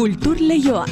Kultur Leioa.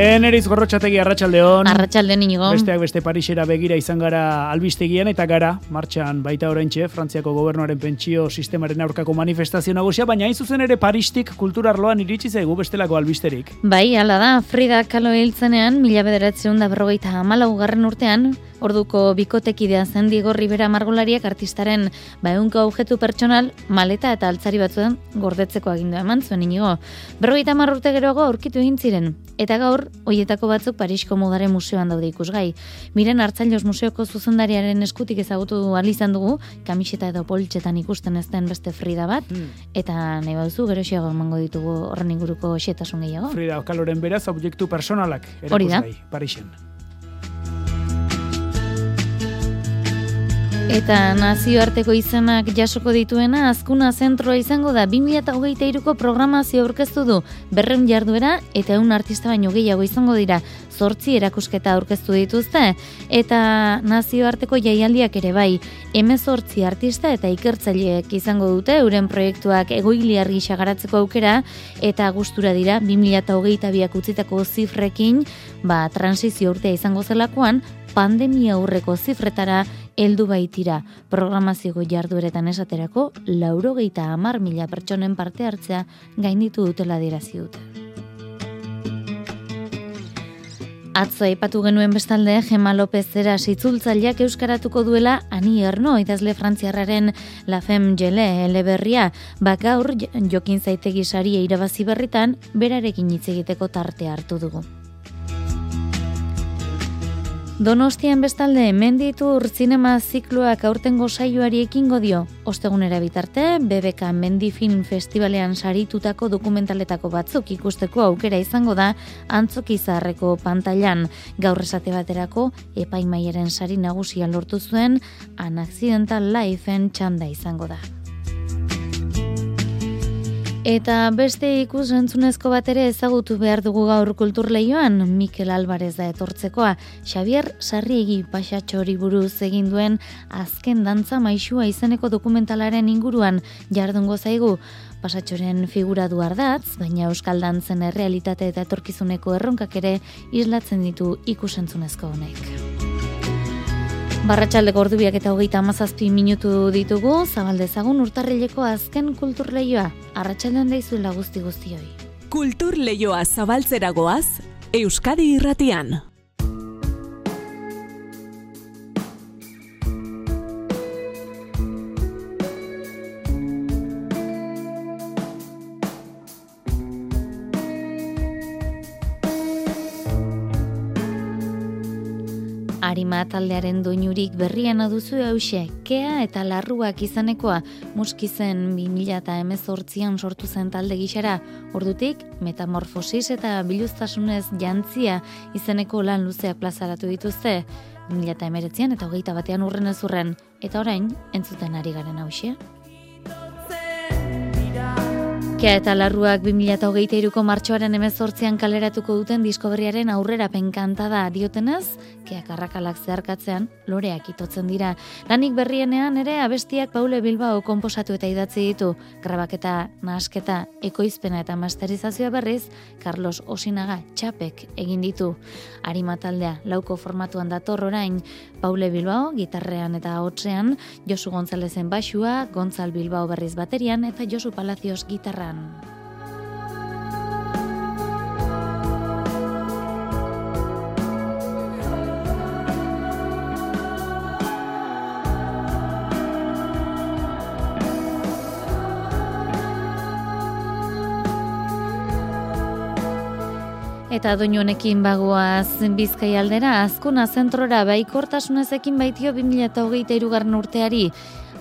Eneriz gorrotxategi arratsaldeon. Arratsaldeon inigo. Besteak beste Parisera begira izan gara albistegian eta gara martxan baita oraintxe Frantziako gobernuaren pentsio sistemaren aurkako manifestazio nagusia, baina hain zuzen ere Paristik kulturarloan iritsi zaigu bestelako albisterik. Bai, hala da, Frida Kahlo hiltzenean, mila bederatzen da berrogeita garren urtean, Orduko bikotekidea zen Diego Rivera margolariak artistaren baeunko objetu pertsonal maleta eta altzari batzuen gordetzeko agindu eman zuen inigo. Berrogeita marrurte geroago aurkitu egin ziren. Eta gaur, hoietako batzuk Parisko modaren museoan daude ikusgai. Miren hartzailoz museoko zuzendariaren eskutik ezagutu izan dugu, kamiseta edo poltsetan ikusten ez den beste Frida bat, hmm. eta nahi bauzu, gero xeago emango ditugu horren inguruko xetasun gehiago. Frida Okaloren beraz, objektu personalak, erakusgai, Parisen. Eta nazioarteko izenak jasoko dituena azkuna zentroa izango da. 2008ko programazio aurkeztu du. Berreun jarduera eta eun artista baino gehiago izango dira. Zortzi erakusketa aurkeztu dituzte. Eta nazioarteko jaialdiak ere bai. Emezortzi artista eta ikertzaileek izango dute euren proiektuak egoili argi garatzeko aukera. Eta gustura dira 2008ak utzitako zifrekin ba, transizio urtea izango zelakoan pandemia aurreko zifretara heldu baitira programazio jardueretan esaterako laurogeita hamar mila pertsonen parte hartzea gainditu dutela dirazi dute. Atzo aipatu genuen bestalde Gema López zera sitzultzaileak euskaratuko duela ani erno idazle frantziarraren La Femme Gele eleberria bakaur jokin zaitegi saria irabazi berritan berarekin hitz egiteko tarte hartu dugu. Donostian bestalde, menditur zinema zikloak aurtengo saioari ekingo dio. Ostegunera bitarte, BBK Mendi Film Festivalean saritutako dokumentaletako batzuk ikusteko aukera izango da antzokizarreko pantailan. Gaur esate baterako, epaimaieren sari nagusia lortu zuen, an accidental lifeen txanda izango da. Eta beste ikus entzunezko bat ere ezagutu behar dugu gaur kulturleioan, Mikel Alvarez da etortzekoa, Xavier Sarriegi pasatxori buruz egin duen azken dantza maixua izeneko dokumentalaren inguruan jardungo zaigu. Pasatxoren figura du ardatz, baina Euskal Dantzen errealitate eta etorkizuneko erronkak ere islatzen ditu ikusentzunezko honek. Barratxaldeko ordubiak eta hogeita amazazpi minutu ditugu, zabaldezagun urtarrileko azken kulturleioa. Arratxaldean daizuela guzti guztioi. Kulturleioa zabaltzeragoaz, Euskadi irratian. Arima taldearen doinurik berrian aduzu hause, kea eta larruak izanekoa. Muskizen 2000 eta emezortzian sortu zen talde gixara, ordutik metamorfosis eta biluztasunez jantzia izeneko lan luzeak plazaratu dituzte, 2000 eta hogeita batean urren ezurren, eta orain entzuten ari garen hause. Kea eta larruak 2008ko martxoaren emezortzean kaleratuko duten diskoberriaren aurrera penkanta da diotenez, keak arrakalak zeharkatzean loreak itotzen dira. Lanik berrienean ere abestiak Paule Bilbao komposatu eta idatzi ditu, grabaketa, nahasketa, ekoizpena eta masterizazioa berriz, Carlos Osinaga txapek egin ditu. Arima taldea, lauko formatuan dator orain, Paule Bilbao gitarrean eta hotzean, Josu Gonzalezen basua, Gonzal Bilbao berriz baterian eta Josu Palacios gitarra Eta doinu honekin bagoaz Bizkai aldera, azkuna zentrora baikortasunezekin baitio 2008 garren urteari,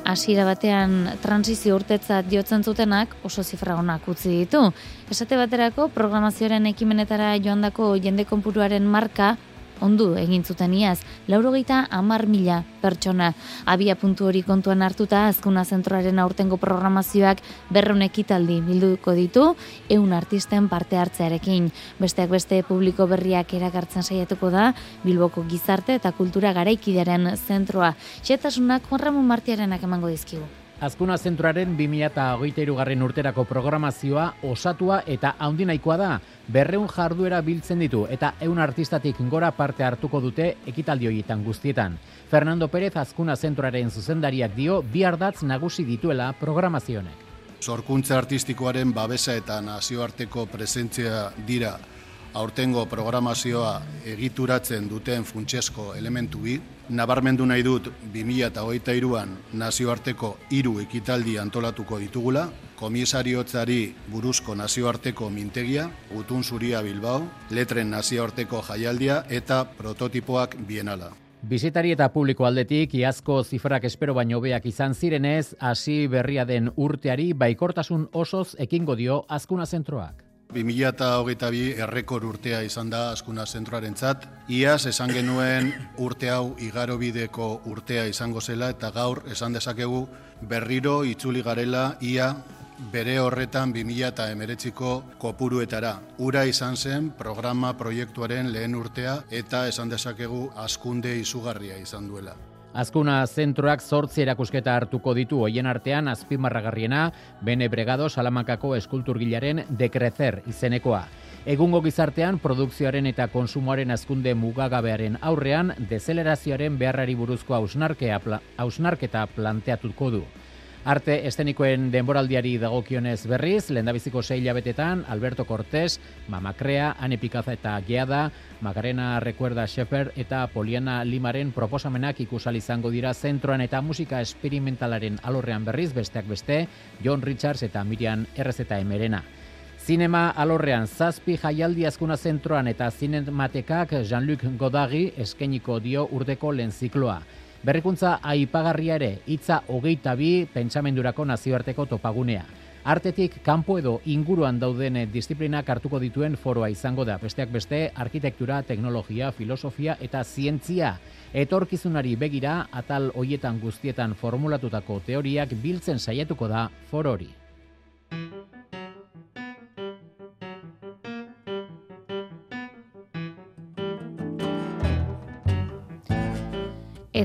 hasiera batean transizio urtetzat diotzen zutenak oso zifra honak utzi ditu. Esate baterako programazioaren ekimenetara joandako jende konpuruaren marka ondu egin zuten iaz, laurogeita amar mila pertsona. Abia puntu hori kontuan hartuta, azkuna zentroaren aurtengo programazioak berreun ekitaldi bilduko ditu, eun artisten parte hartzearekin. Besteak beste publiko berriak erakartzen saiatuko da, Bilboko gizarte eta kultura garaikidaren zentroa. Xetasunak Juan Ramon Martiarenak emango dizkigu. Azkuna zentraren 2008 garren urterako programazioa osatua eta haundinaikoa da, berreun jarduera biltzen ditu eta eun artistatik gora parte hartuko dute ekitaldi horietan guztietan. Fernando Pérez Azkuna zentraren zuzendariak dio bi ardatz nagusi dituela programazionek. Zorkuntza artistikoaren babesa eta nazioarteko presentzia dira aurtengo programazioa egituratzen duten funtsesko elementu bi. Nabarmendu nahi dut 2008an nazioarteko hiru ekitaldi antolatuko ditugula, komisariotzari buruzko nazioarteko mintegia, gutun zuria Bilbao, letren nazioarteko jaialdia eta prototipoak bienala. Bizitari eta publiko aldetik, iazko zifrak espero baino beak izan zirenez, hasi berria den urteari baikortasun osoz ekingo dio azkuna zentroak. 2008 errekor urtea izan da askuna zentroaren zat. Iaz esan genuen urte hau igarobideko urtea izango zela eta gaur esan dezakegu berriro itzuli garela ia bere horretan 2000 eta emeretziko kopuruetara. Ura izan zen programa proiektuaren lehen urtea eta esan dezakegu askunde izugarria izan duela. Azkuna zentroak zortzi erakusketa hartuko ditu hoien artean azpimarragarriena Bene Bregado Salamakako eskulturgilaren dekrezer izenekoa. Egungo gizartean produkzioaren eta konsumoaren azkunde mugagabearen aurrean dezelerazioaren beharrari buruzko hausnarketa planteatuko du. Arte estenikoen denboraldiari dagokionez berriz, lendabiziko sei labetetan, Alberto Cortés, Mamakrea, Ane Pikaza eta Geada, Magarena Recuerda Shepherd eta Poliana Limaren proposamenak ikusal izango dira zentroan eta musika esperimentalaren alorrean berriz, besteak beste, John Richards eta Miriam RZ Emerena. Zinema alorrean zazpi jaialdi azkuna zentroan eta zinematekak Jean-Luc Godagi eskeniko dio urdeko lehen zikloa. Berrikuntza aipagarria ere, hitza hogeita bi pentsamendurako nazioarteko topagunea. Artetik kanpo edo inguruan dauden disiplinak hartuko dituen foroa izango da. Besteak beste, arkitektura, teknologia, filosofia eta zientzia. Etorkizunari begira, atal hoietan guztietan formulatutako teoriak biltzen saiatuko da forori.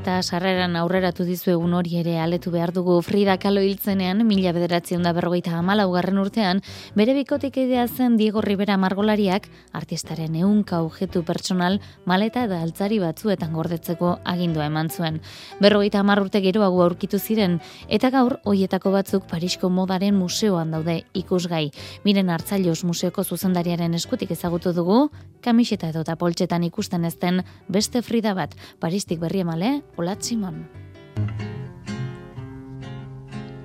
Eta sarreran aurreratu dizu egun hori ere aletu behar dugu Frida Kahlo hiltzenean, mila bederatzen da berrogeita amala ugarren urtean, bere bikotik idea zen Diego Rivera margolariak, artistaren eunka objetu personal, maleta eta altzari batzuetan gordetzeko agindua eman zuen. Berrogeita amar urte geroago aurkitu ziren, eta gaur, hoietako batzuk Parisko modaren museoan daude ikusgai. Miren hartzailos museoko zuzendariaren eskutik ezagutu dugu, kamiseta edo poltsetan ikusten ezten beste Frida bat, Paristik berri emale, Hola, Simón.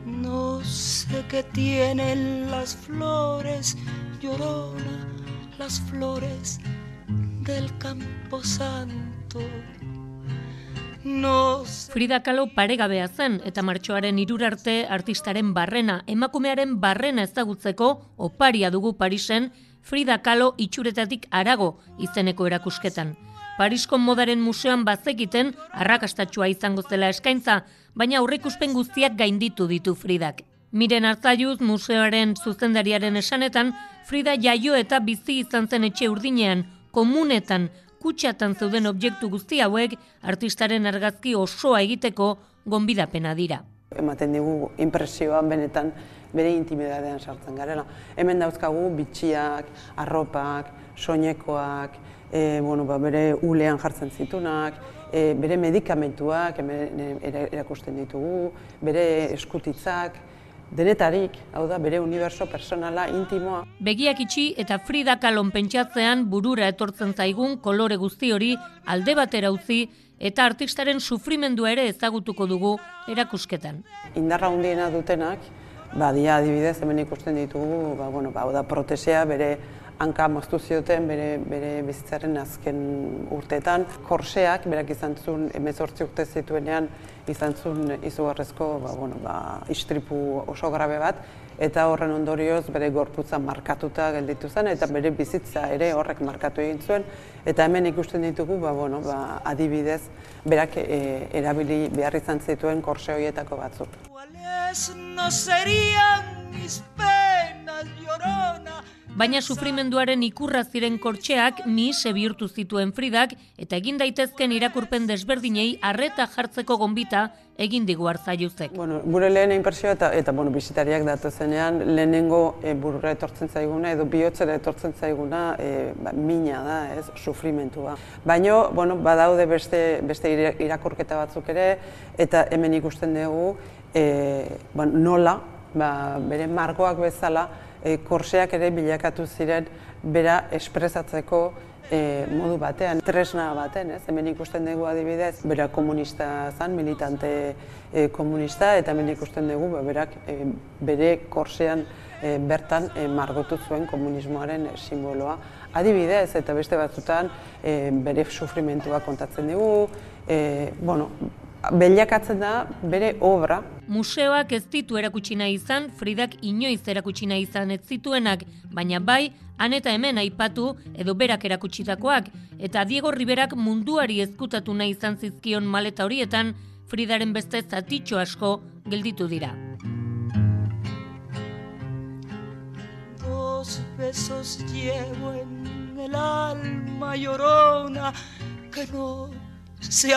No sé qué tienen las flores, llorona, las flores del campo santo. No Frida Kahlo paregabea zen eta martxoaren irurarte artistaren barrena, emakumearen barrena ezagutzeko oparia dugu Parisen Frida Kahlo itxuretatik arago izeneko erakusketan. Parisko modaren museoan bazekiten arrakastatxua izango zela eskaintza, baina aurreikuspen guztiak gainditu ditu Fridak. Miren hartzaiuz museoaren zuzendariaren esanetan, Frida jaio eta bizi izan zen etxe urdinean, komunetan, kutsatan zeuden objektu guzti hauek artistaren argazki osoa egiteko gonbidapena dira. Ematen digu impresioan benetan bere intimidadean sartzen garela. Hemen dauzkagu bitxiak, arropak, soinekoak, e, bueno, ba, bere ulean jartzen zitunak, e, bere medikamentuak erakusten ditugu, bere eskutitzak, denetarik, hau da, bere universo personala, intimoa. Begiak itxi eta Frida Kalon pentsatzean burura etortzen zaigun kolore guzti hori alde batera utzi eta artistaren sufrimendua ere ezagutuko dugu erakusketan. Indarra hundiena dutenak, ba, dia adibidez hemen ikusten ditugu, ba, bueno, ba, da protesea bere hanka moztu zioten bere, bere bizitzaren azken urteetan. Korseak, berak izan zuen, emezortzi urte zituenean, izan zuen izugarrezko ba, bueno, ba, istripu oso grabe bat, eta horren ondorioz bere gorputza markatuta gelditu zen, eta bere bizitza ere horrek markatu egin zuen, eta hemen ikusten ditugu, ba, bueno, ba, adibidez, berak e, erabili behar izan zituen korse horietako batzuk. Baina sufrimenduaren ikurra ziren kortxeak mihise bihurtu zituen Fridak eta egin daitezken irakurpen desberdinei arreta jartzeko gonbita egin digu hartzaiuzek. Bueno, gure lehen inpresioa eta, eta bueno, bizitariak datu zenean, lehenengo e, burura etortzen zaiguna edo bihotzera etortzen zaiguna e, ba, mina da, ez, sufrimentua. Baina, bueno, badaude beste, beste irakurketa batzuk ere, eta hemen ikusten dugu e, ba, nola, ba, bere margoak bezala, e, korseak ere bilakatu ziren bera espresatzeko e, modu batean, tresna baten, ez? Hemen ikusten dugu adibidez, bera komunista zan, militante e, komunista, eta hemen ikusten dugu ba, berak e, bere korsean e, bertan e, margotu zuen komunismoaren simboloa. Adibidez, eta beste batzutan e, bere sufrimentua kontatzen dugu, e, bueno, Beliakatzen da bere obra. Museoak ez ditu erakutsi nahi izan, Fridak inoiz erakutsi nahi izan ez zituenak, baina bai, han eta hemen aipatu edo berak erakutsitakoak, eta Diego Riberak munduari ezkutatu nahi izan zizkion maleta horietan, Fridaren beste zatitxo asko gelditu dira. Dos besos llevo en el alma llorona que no se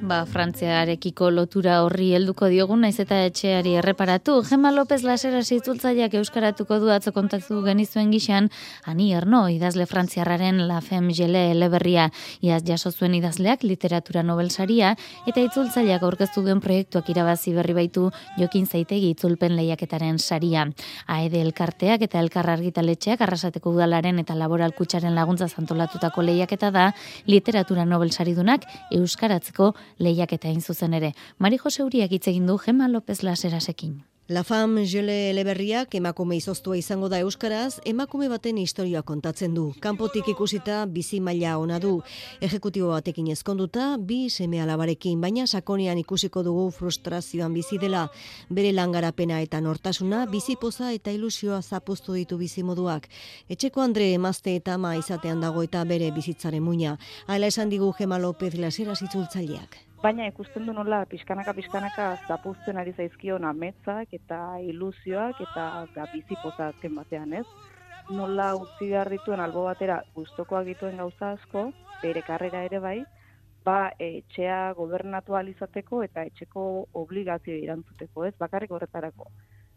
Ba, Frantziarekiko lotura horri helduko diogu naiz eta etxeari erreparatu. Gema López Lasera zitzultzaileak euskaratuko du atzo kontatu genizuen gixan, ani erno, idazle frantziarraren La Femme Gele eleberria, iaz jaso zuen idazleak literatura nobelsaria, eta itzultzaileak aurkeztu duen proiektuak irabazi berri baitu jokin zaitegi itzulpen lehiaketaren saria. Aede elkarteak eta elkar argitaletxeak arrasateko udalaren eta laboral kutsaren laguntza zantolatutako lehiaketa da literatura nobelsaridunak euskaratzeko lehiaketa egin zuzen ere. Mari Jose Uriak hitz egin du Gema López Laserasekin. La Femme Jele Eleberriak emakume izoztua izango da euskaraz, emakume baten historia kontatzen du. Kanpotik ikusita bizi maila ona du. Ejekutibo batekin ezkonduta, bi seme alabarekin, baina sakonean ikusiko dugu frustrazioan bizi dela. Bere langarapena eta nortasuna, bizi poza eta ilusioa zapuztu ditu bizi moduak. Etxeko Andre emazte eta ama izatean dago eta bere bizitzaren muina. Hala esan digu Gema López Lasera zitzultzaileak baina ikusten du nola pixkanaka pixkanaka zapuzten ari zaizkion ametzak eta ilusioak eta da bizi azken batean, ez? Nola utzi behar dituen albo batera gustokoak dituen gauza asko, bere karrera ere bai, ba etxea gobernatu izateko eta etxeko obligazio irantzuteko, ez? Bakarrik horretarako.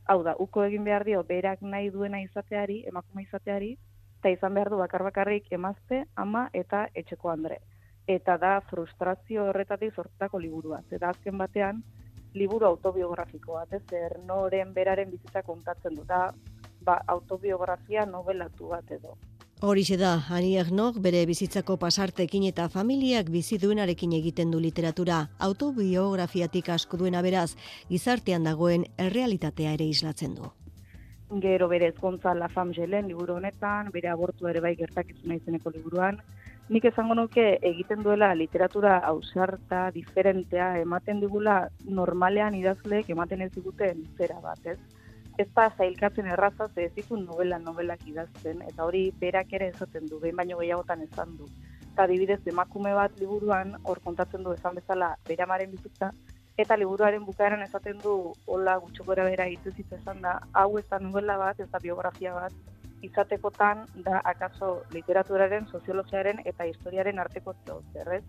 Hau da, uko egin behar dio berak nahi duena izateari, emakume izateari, eta izan behar du bakar bakarrik emazte, ama eta etxeko andre eta da frustrazio horretatik sortutako liburua. Eta azken batean, liburu autobiografiko bat, ez ernoren beraren bizitza kontatzen du, da ba, autobiografia novelatu bat edo. Horixe da, Ani Ernok bere bizitzako pasartekin eta familiak bizi duenarekin egiten du literatura, autobiografiatik asko duena beraz, gizartean dagoen errealitatea ere islatzen du. Gero bere ezkontza La Femme Jelen liburu honetan, bere abortu ere bai gertakizuna izeneko liburuan, nik esango nuke egiten duela literatura ausarta, diferentea, ematen digula normalean idazleek ematen ez diguten zera bat, ez? Ez da zailkatzen erraza, ze ez ditu novela novelak idazten, eta hori berak ere esaten du, behin baino gehiagotan esan du. Eta dibidez, emakume bat liburuan, hor kontatzen du esan bezala, beramaren bizitza, eta liburuaren bukaeran esaten du, hola gutxokora bera hitz esan da, hau ez da novela bat, ez da biografia bat, izatekotan da akaso literaturaren, soziologiaren eta historiaren arteko zerrez.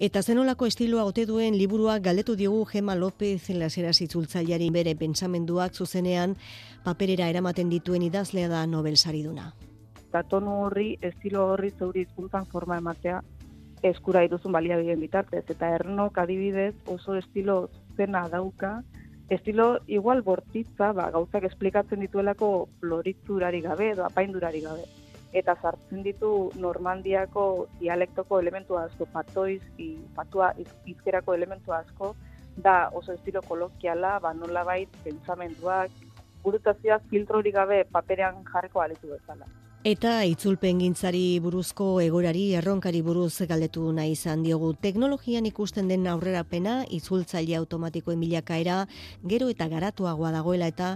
Eta zenolako estiloa ote duen liburua galdetu diogu Gema López lasera zitzultzaileari bere pentsamenduak zuzenean paperera eramaten dituen idazlea da Nobel sariduna. Eta tonu horri, estilo horri zeuri izkuntzan forma ematea eskura dituzun baliabideen bitartez. Eta ernok adibidez oso estilo zena dauka, estilo igual bortitza, ba, gauzak esplikatzen dituelako floritzurari gabe edo apaindurari gabe. Eta sartzen ditu Normandiako dialektoko elementu asko, patoiz, i, patua izkerako elementu asko, da oso estilo kolokiala, ba, nola bait, pentsamenduak, burutazioak filtrori gabe paperean jarreko alitu bezala. Eta itzulpen gintzari buruzko egorari erronkari buruz galdetu nahi izan diogu teknologian ikusten den aurrerapena itzultzaile automatikoen milakaera gero eta garatuagoa dagoela eta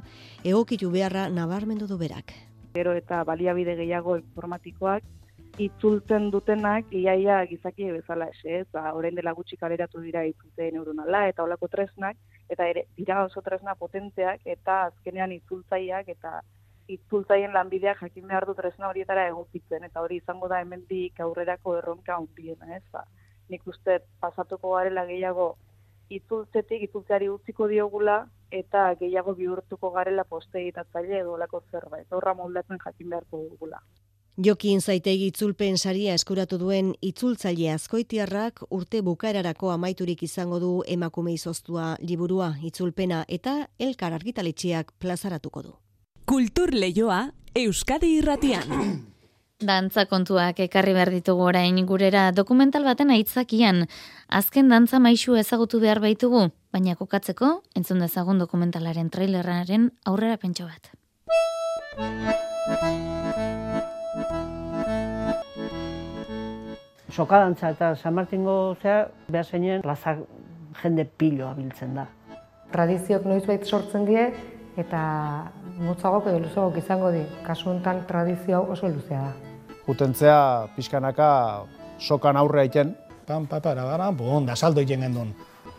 egokitu beharra nabarmendu du berak. Gero eta baliabide gehiago informatikoak itzultzen dutenak iaia gizaki bezala ese, ez, ba, orain dela gutxi kaleratu dira itzultze neuronala eta olako tresnak, eta ere, dira oso tresna potenteak eta azkenean itzultzaileak eta itzultzaien lanbideak jakin behar du tresna horietara egokitzen, eta hori izango da hemendik aurrerako erronka handiena, ez ba. Nik uste pasatuko garela gehiago itzultzetik, itzultzeari utziko diogula, eta gehiago bihurtuko garela postegitatzaile edo lako zerbait. Horra moldatzen jakin beharko dugula. Jokin zaitegi itzulpen saria eskuratu duen itzultzaile azkoitiarrak urte bukaerarako amaiturik izango du emakume izoztua liburua itzulpena eta elkar argitaletxeak plazaratuko du. Kultur leioa Euskadi irratian. Dantza kontuak ekarri behar ditugu orain gurera dokumental baten aitzakian. Azken dantza maisu ezagutu behar baitugu, baina kokatzeko, entzun dezagun dokumentalaren traileraren aurrera pentso bat. Sokadantza eta San Martingo zea, behar zeinen, plazak jende piloa biltzen da. Tradiziok noizbait sortzen die, eta motzagok edo luzagok izango di. Kasu honetan tradizio hau oso luzea da. Jutentzea pixkanaka sokan aurre aiten. Pan, pa, para, bara, bon, da saldo egin gendun.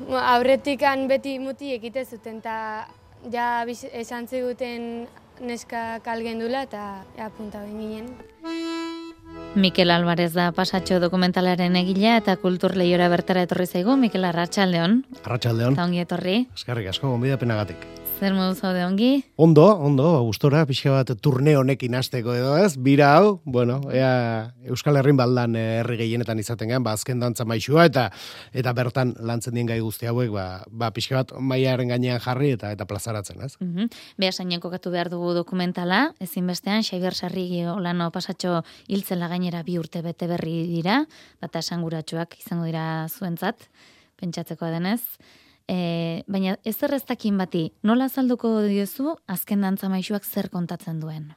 Aurretikan beti muti egite zuten, eta ja esan ziguten neska kalgendula eta ja, punta ginen. Mikel Alvarez da pasatxo dokumentalaren egilea eta kultur lehiora bertara etorri zaigu, Mikel Arratxaldeon. Arratxaldeon. Eta ongi etorri. Eskerrik asko, gonbida penagatik. Zer modu zaude ongi? Ondo, ondo, gustora pixka bat turne honekin hasteko edo ez, bira hau, bueno, ea Euskal Herrin baldan herri gehienetan izaten gen, ba, azken dantza maixua, eta eta bertan lantzen dien gai guzti hauek, ba, ba pixka bat maiaren gainean jarri eta eta plazaratzen, ez? Mm -hmm. Beha sainen kokatu behar dugu dokumentala, ezinbestean, Xabier Sarri olano pasatxo hiltzela gainera bi urte bete berri dira, bata esanguratsuak izango dira zuentzat, pentsatzeko denez. E, baina ez erreztakin bati, nola zalduko diozu azken dantza maixuak zer kontatzen duen?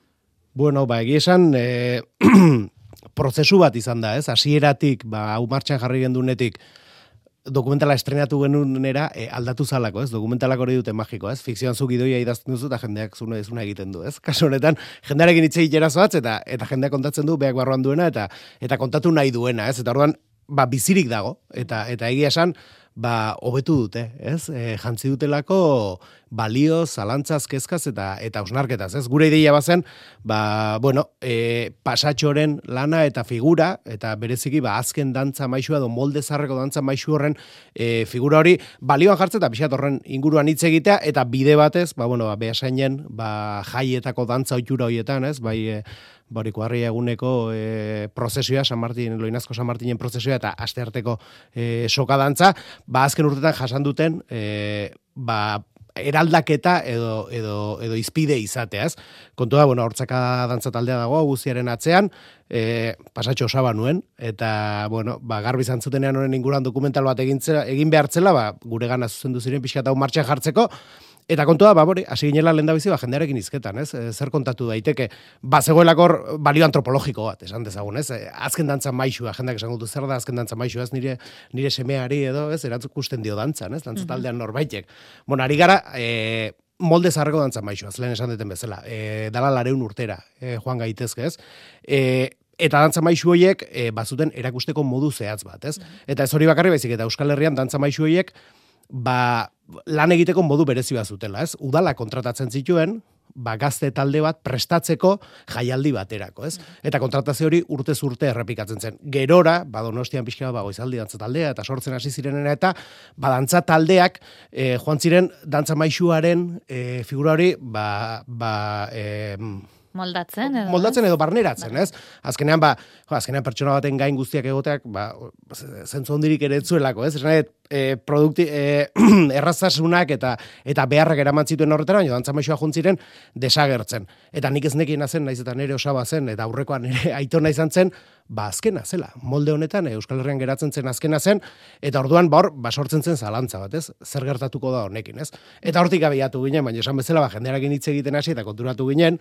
Bueno, ba, egia esan, e, prozesu bat izan da, ez? Hasieratik, ba, hau martxan jarri gendunetik, dokumentala estrenatu genunera e, aldatu zalako, ez? Dokumentalak hori dute magiko, ez? Fikzioan zuk idoia idazten duzu eta jendeak zune ezuna egiten du, ez? Kaso honetan, jendearekin hitz egitera zoatz, eta, eta jendeak kontatzen du, beak barruan duena, eta eta kontatu nahi duena, ez? Eta orduan, ba, bizirik dago, eta eta egia esan, ba, hobetu dute, ez? E, jantzi dutelako balio, zalantzaz, kezkaz eta eta osnarketaz, ez? Gure ideia bazen, ba, bueno, e, pasatxoren lana eta figura, eta bereziki, ba, azken dantza maixua, edo molde zarreko dantza maixu horren e, figura hori, balioan jartzen eta pixat horren inguruan hitz egitea, eta bide batez, ba, bueno, ba, behasainen, ba, jaietako dantza oitura horietan, ez? Bai, e, Boriko harri eguneko e, prozesioa, San Martin, Loinazko San Martinen prozesioa eta astearteko e, sokadantza, ba azken urtetan jasan duten e, ba, eraldaketa edo, edo, edo izpide izateaz. Kontu da, bueno, hortzaka dantza taldea dago, guziaren atzean, e, pasatxo osaba nuen, eta, bueno, ba, garbi zantzutenean honen inguruan dokumental bat egin, egin behartzela, ba, gure gana zuzendu ziren pixka martxan jartzeko, Eta kontua, ba, bori, hasi ginela lenda bizi, ba, jendearekin izketan, ez? E, zer kontatu daiteke, ba, zegoelakor balio antropologiko bat, esan dezagun, ez? E, azken dantza maixua, jendeak esan zer da azken dantza maixua, ez nire, nire semeari edo, ez? Erantzuk usten dio dantzan, ez? Dantza taldean norbaitek. Bueno, ari gara, e, molde zarreko dantza maixua, lehen esan deten bezala. E, dala lareun urtera, e, joan gaitezke, ez? E, eta dantza maixu horiek e, bazuten erakusteko modu zehatz bat, ez? Eta ez hori bakarri baizik, eta Euskal Herrian dantza maixu horiek, ba, lan egiteko modu berezi bat zutela, ez? Udala kontratatzen zituen, ba, gazte talde bat prestatzeko jaialdi baterako, ez? Eta kontratazio hori urtez urte errepikatzen zen. Gerora, ba, donostian pixka ba, goizaldi dantza taldea, eta sortzen hasi zirenena, eta ba, dantza taldeak e, joan ziren dantza maixuaren e, figura hori, ba, ba, e, Moldatzen edo. Moldatzen edo barneratzen, ez? Azkenean, ba, jo, azkenean pertsona baten gain guztiak egoteak, ba, zentzu hondirik ere etzuelako, ez? Esan e, produkti, e, errazasunak eta eta beharrak eraman zituen horretara, baina dantza maixoa juntziren desagertzen. Eta nik ez nekien zen, naiz eta nire osaba zen, eta aurrekoan nire aitona izan zen, ba azkena zela. Molde honetan Euskal Herrian geratzen zen azkena zen, eta orduan ba hor, ba sortzen zen zalantza bat, ez? Zer gertatuko da honekin, ez? Eta hortik abiatu ginen, baina esan bezala, ba, jendearekin hitz egiten hasi eta konturatu ginen,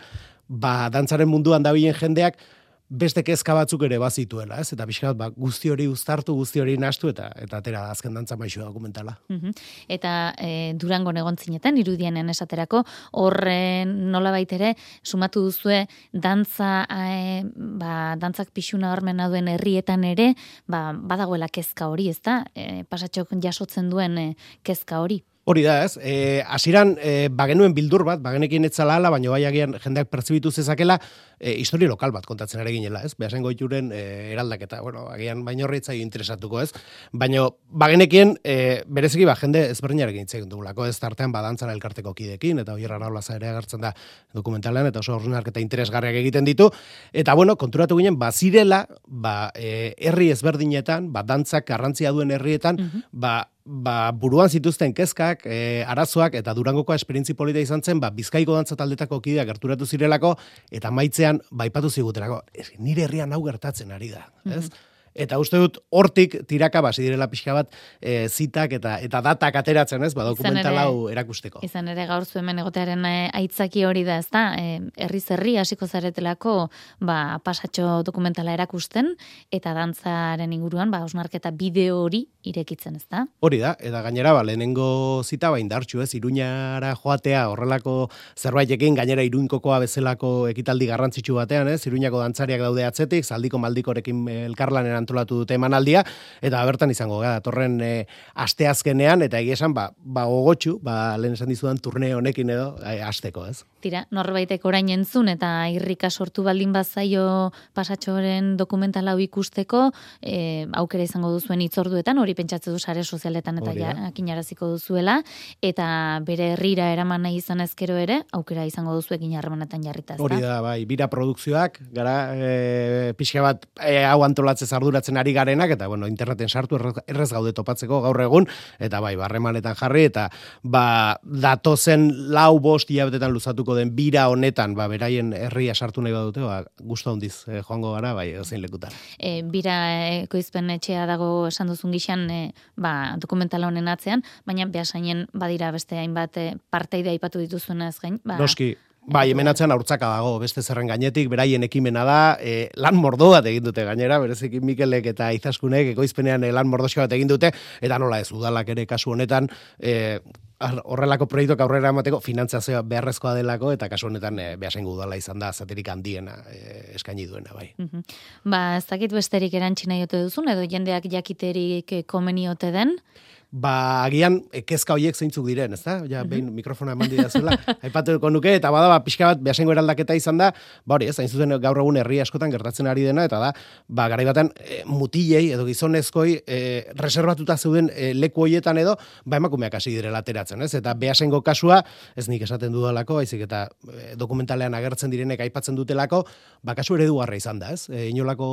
ba dantzaren munduan dabilen jendeak, beste kezka batzuk ere bazituela, ez? Eta pixkat, ba, guzti hori uztartu, guzti hori nastu, eta eta atera da azken dantza maixu dokumentala. Mm Eta e, durango negontzinetan, irudienen esaterako, horre nola baitere, sumatu duzue, dantza, e, ba, dantzak pixuna hormena duen herrietan ere, ba, badagoela kezka hori, ez da? E, pasatxok jasotzen duen e, kezka hori. Hori da, ez? E, asiran, e, bagenuen bildur bat, bagenekin etzala ala, baina bai agian jendeak pertsibitu zezakela, e, historia lokal bat kontatzen ere ginela, ez? Behasen goituren e, eraldaketa, bueno, agian baino horretza interesatuko, ez? Baina bagenekien, e, bereziki ba, jende ezberdinarekin itzegin dugulako, ez tartean badantzara elkarteko kidekin, eta hori araula ere agertzen da dokumentalean, eta oso eta interesgarriak egiten ditu, eta bueno, konturatu ginen, bazirela, ba, e, herri ezberdinetan, ba, dantzak garrantzia duen herrietan, ba, ba, buruan zituzten kezkak, e, arazoak eta durangoko esperientzi polita izan zen, ba, bizkaiko dantza taldetako kideak gerturatu zirelako, eta maitzean, baipatu ziguterako, ez, nire herrian hau gertatzen ari da, ez? Mhm. Eta uste dut hortik tiraka basi direla pixka bat e, zitak eta eta datak ateratzen, ez? Ba dokumental hau erakusteko. Izan ere gaur zu hemen egotearen e, aitzaki hori da, ezta? Eh herri zerri hasiko zaretelako ba pasatxo dokumentala erakusten eta dantzaren inguruan ba osnarketa bideo hori irekitzen, ezta? Hori da, eta gainera ba lehenengo zita ba indartxu, ez? Iruñara joatea horrelako zerbaitekin gainera Iruinkokoa bezalako ekitaldi garrantzitsu batean, ez? Iruñako dantzariak daude atzetik, zaldiko maldikorekin elkarlanean antolatu dute emanaldia eta bertan izango gara torren e, asteazkenean eta egia esan ba ba gogotsu ba lehen esan dizudan turne honekin edo e, asteko, ez? Tira, norbaitek orain entzun eta irrika sortu baldin bazaio pasatxoren dokumentala ikusteko, e, aukera izango duzuen itzorduetan, hori pentsatze du sare sozialetan eta jakinaraziko duzuela. Eta bere herrira eraman nahi izan ezkero ere, aukera izango duzu egin harremanetan jarrita, Hori da, bai, bira produkzioak, gara, e, pixka bat e, hau antolatze arduratzen ari garenak, eta bueno, interneten sartu errez gaude topatzeko gaur egun, eta bai, barremanetan jarri, eta ba, datozen lau bost hilabetetan luzatuko den bira honetan, ba, beraien herria sartu nahi badute, ba, guztu handiz eh, joango gara, bai, zein lekutar. E, bira ekoizpen etxea dago esan duzun gixan, e, ba, dokumentala honen atzean, baina behasainen badira beste hainbat e, parteide aipatu dituzuenez gain. Ba, Noski, Bai, hemen atzean aurtzaka dago, beste zerren gainetik, beraien ekimena da, e, lan mordo bat egin dute gainera, berezik Mikelek eta Izaskunek ekoizpenean e, lan mordoxo bat egin dute, eta nola ez, udalak ere kasu honetan, e, horrelako proiektuak aurrera emateko finantzazioa beharrezkoa delako eta kasu honetan e, behasengu udala izan da satelik handiena e, eskaini duena bai. Mm Ba, ez dakit besterik erantxina jote duzun edo jendeak jakiterik komeniote den? Ba agian kezka hoiek zeintzuk diren, ezta? Ja, mhm. behin mikrofona eman didazula, aipatuko nuke eta bada ba pixka bat beasengo eraldaketa izan da, ba hori, ez, hain zuzen gaur egun herri askotan gertatzen ari dena eta da, ba garai baten e, mutilei edo gizonezkoi e, reservatuta zeuden e, leku hoietan edo, ba emakumeak hasi direla ateratzen, ez? Eta beasengo kasua, ez nik esaten dudalako, baizik eta e, dokumentalean agertzen direnek aipatzen dutelako, ba kasu eredugarra izan da, ez? E, inolako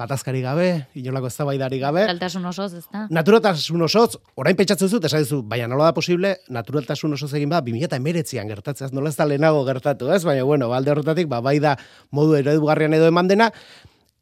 gatazkari gabe, inolako eztabaidari gabe. Naturaltasun osoz, ezta? Naturaltasun osoz, orain pentsatzen dut, esan baina nola da posible, naturaltasun oso egin ba, 2008an gertatzen, nola ez da lehenago gertatu, ez? Baina, bueno, balde horretatik, ba, bai da modu eredugarrian edo eman dena,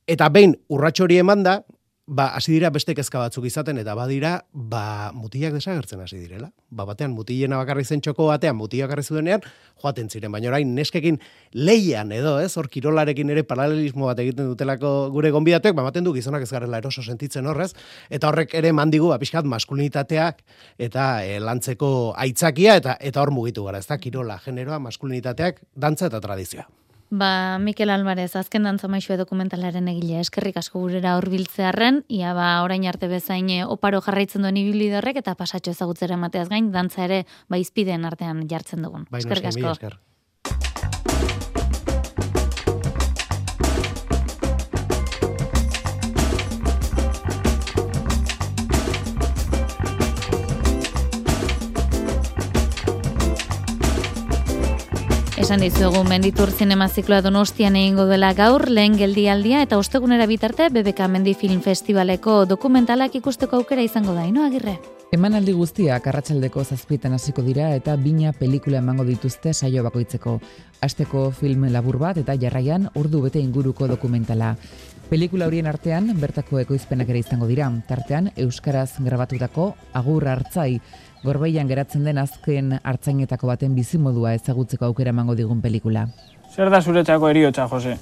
eta behin urratxori eman da, ba, hasi dira beste kezka batzuk izaten, eta badira, ba, mutilak desagertzen hasi direla. Ba, batean, mutilena bakarri zen txoko batean, mutilak bakarri zudenean, joaten ziren, baina orain, neskekin leian edo, ez, hor kirolarekin ere paralelismo bat egiten dutelako gure gonbidatuek, ba, baten du gizonak ez garela eroso sentitzen horrez, eta horrek ere mandigu, apiskat, maskulinitateak, eta e, lantzeko aitzakia, eta eta hor mugitu gara, ez da, kirola, generoa, maskulinitateak, dantza eta tradizioa. Ba, Mikel Alvarez, azken dantza maixue dokumentalaren egile, eskerrik asko gurera horbiltzearen, ia ba, orain arte bezain eh, oparo jarraitzen duen ibili eta pasatxo ezagutzera mateaz gain, dantza ere, ba, izpideen artean jartzen dugun. Bai, eskerrik asko. Esan dizuegu menditur zinema zikloa donostian egingo dela gaur, lehen geldialdia eta ostegunera bitarte BBK Mendi Film Festivaleko dokumentalak ikusteko aukera izango da, ino agirre? Emanaldi guztiak arratsaldeko zazpietan hasiko dira eta bina pelikula emango dituzte saio bakoitzeko. Asteko film labur bat eta jarraian ordu bete inguruko dokumentala. Pelikula horien artean bertako ekoizpenak ere izango dira. Tartean euskaraz grabatutako Agur Hartzai gorbeian geratzen den azken hartzainetako baten bizimodua ezagutzeko aukera emango digun pelikula. Zer da zuretzako eriotza, Jose?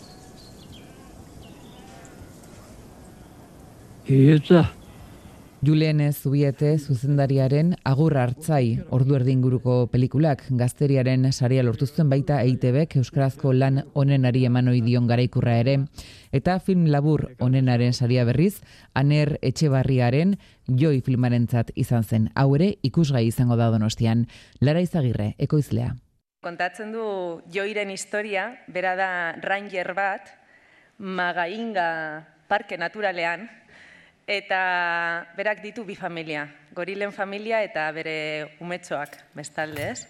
Eriotza, Julen Zubiete zuzendariaren agur hartzai ordu erdi inguruko pelikulak gazteriaren saria lortu zuen baita EITBek euskarazko lan onenari eman ohi dion garaikurra ere eta film labur onenaren saria berriz Aner Etxebarriaren Joi filmarentzat izan zen. Hau ere ikusgai izango da Donostian. Lara Izagirre, ekoizlea. Kontatzen du Joiren historia, bera da ranger bat, Magainga parke naturalean, eta berak ditu bi familia, gorilen familia eta bere umetxoak, bestalde, ez?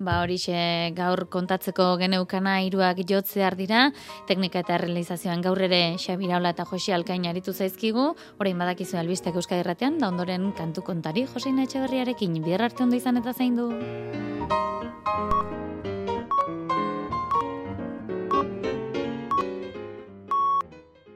Ba horixe gaur kontatzeko geneukana hiruak jotzear dira, teknika eta realizazioan gaur ere Xabiraula eta Josi Alkain aritu zaizkigu, orain badakizu albistek Euskadi Irratean, da ondoren kantu kontari Joseina Etxeberriarekin, bihar arte ondo izan eta zein du.